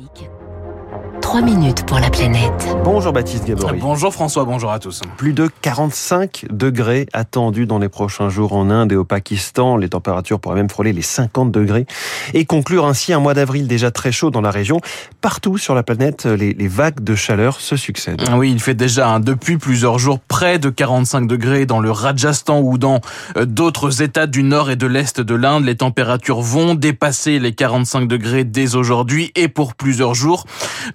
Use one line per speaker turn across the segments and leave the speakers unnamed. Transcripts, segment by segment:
Classique. 3 minutes pour la planète.
Bonjour Baptiste Gabory.
Bonjour François, bonjour à tous.
Plus de 45 degrés attendus dans les prochains jours en Inde et au Pakistan. Les températures pourraient même frôler les 50 degrés et conclure ainsi un mois d'avril déjà très chaud dans la région. Partout sur la planète, les, les vagues de chaleur se succèdent.
Oui, il fait déjà hein, depuis plusieurs jours près de 45 degrés dans le Rajasthan ou dans euh, d'autres États du nord et de l'est de l'Inde. Les températures vont dépasser les 45 degrés dès aujourd'hui et pour plusieurs jours.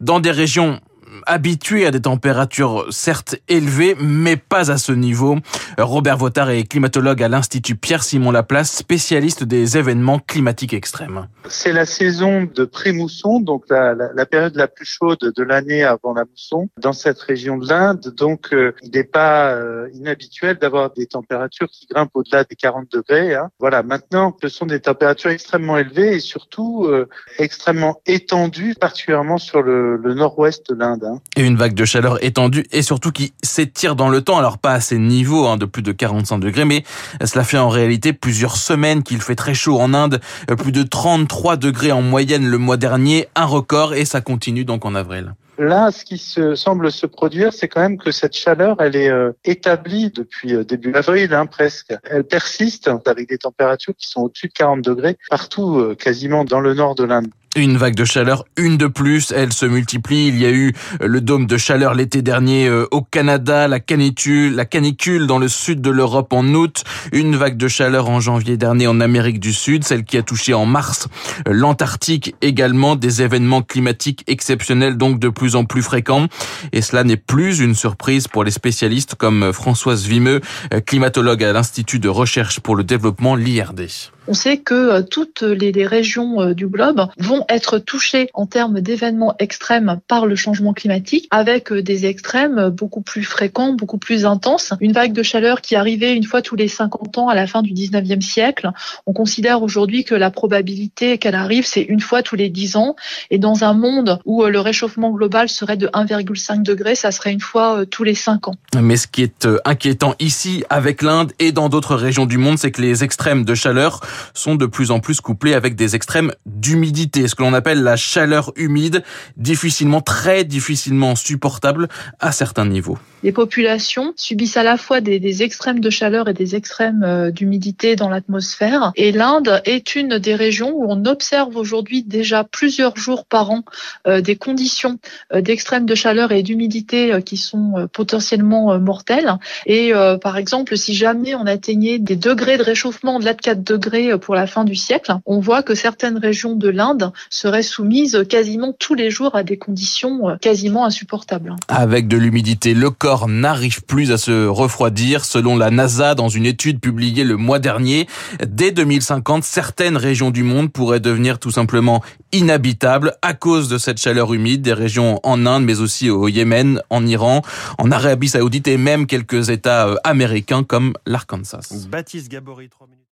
Dans des régions habitués à des températures certes élevées, mais pas à ce niveau. Robert Votard est climatologue à l'Institut Pierre-Simon Laplace, spécialiste des événements climatiques extrêmes.
C'est la saison de pré-mousson, donc la, la, la, période la plus chaude de l'année avant la mousson dans cette région de l'Inde. Donc euh, il n'est pas euh, inhabituel d'avoir des températures qui grimpent au-delà des 40 degrés. Hein. Voilà, maintenant ce sont des températures extrêmement élevées et surtout euh, extrêmement étendues, particulièrement sur le, le nord-ouest de l'Inde. Hein.
Et une vague de chaleur étendue et surtout qui s'étire dans le temps. Alors pas à ces niveaux hein, de plus de 45 degrés, mais cela fait en réalité plusieurs semaines qu'il fait très chaud en Inde. Plus de 33 degrés en moyenne le mois dernier, un record et ça continue donc en avril.
Là, ce qui se, semble se produire, c'est quand même que cette chaleur, elle est euh, établie depuis euh, début avril, hein, presque. Elle persiste avec des températures qui sont au-dessus de 40 degrés partout, euh, quasiment dans le nord de l'Inde.
Une vague de chaleur, une de plus, elle se multiplie. Il y a eu le dôme de chaleur l'été dernier au Canada, la canicule, dans le sud de l'Europe en août, une vague de chaleur en janvier dernier en Amérique du Sud, celle qui a touché en mars l'Antarctique également, des événements climatiques exceptionnels donc de plus en plus fréquents. Et cela n'est plus une surprise pour les spécialistes comme Françoise Vimeux, climatologue à l'Institut de recherche pour le développement, l'IRD.
On sait que toutes les, régions du globe vont être touchées en termes d'événements extrêmes par le changement climatique, avec des extrêmes beaucoup plus fréquents, beaucoup plus intenses. Une vague de chaleur qui arrivait une fois tous les 50 ans à la fin du 19e siècle. On considère aujourd'hui que la probabilité qu'elle arrive, c'est une fois tous les 10 ans. Et dans un monde où le réchauffement global serait de 1,5 degré, ça serait une fois tous les 5 ans.
Mais ce qui est inquiétant ici, avec l'Inde et dans d'autres régions du monde, c'est que les extrêmes de chaleur sont de plus en plus couplés avec des extrêmes d'humidité, ce que l'on appelle la chaleur humide, difficilement, très difficilement supportable à certains niveaux.
Les populations subissent à la fois des, extrêmes de chaleur et des extrêmes euh, d'humidité dans l'atmosphère. Et l'Inde est une des régions où on observe aujourd'hui déjà plusieurs jours par an euh, des conditions euh, d'extrêmes de chaleur et d'humidité qui sont potentiellement mortelles. Et par exemple, si jamais on atteignait des degrés de réchauffement au-delà de 4 degrés pour la fin du siècle, on voit que certaines régions de l'Inde seraient soumises quasiment tous les jours à des conditions quasiment insupportables.
Avec de l'humidité, le corps n'arrive plus à se refroidir. Selon la NASA, dans une étude publiée le mois dernier, dès 2050, certaines régions du monde pourraient devenir tout simplement inhabitables à cause de cette chaleur humide. Des régions en Inde, mais aussi au Yémen, en Iran, en Arabie Saoudite et même quelques États américains comme l'Arkansas.
Baptiste Gabory, 3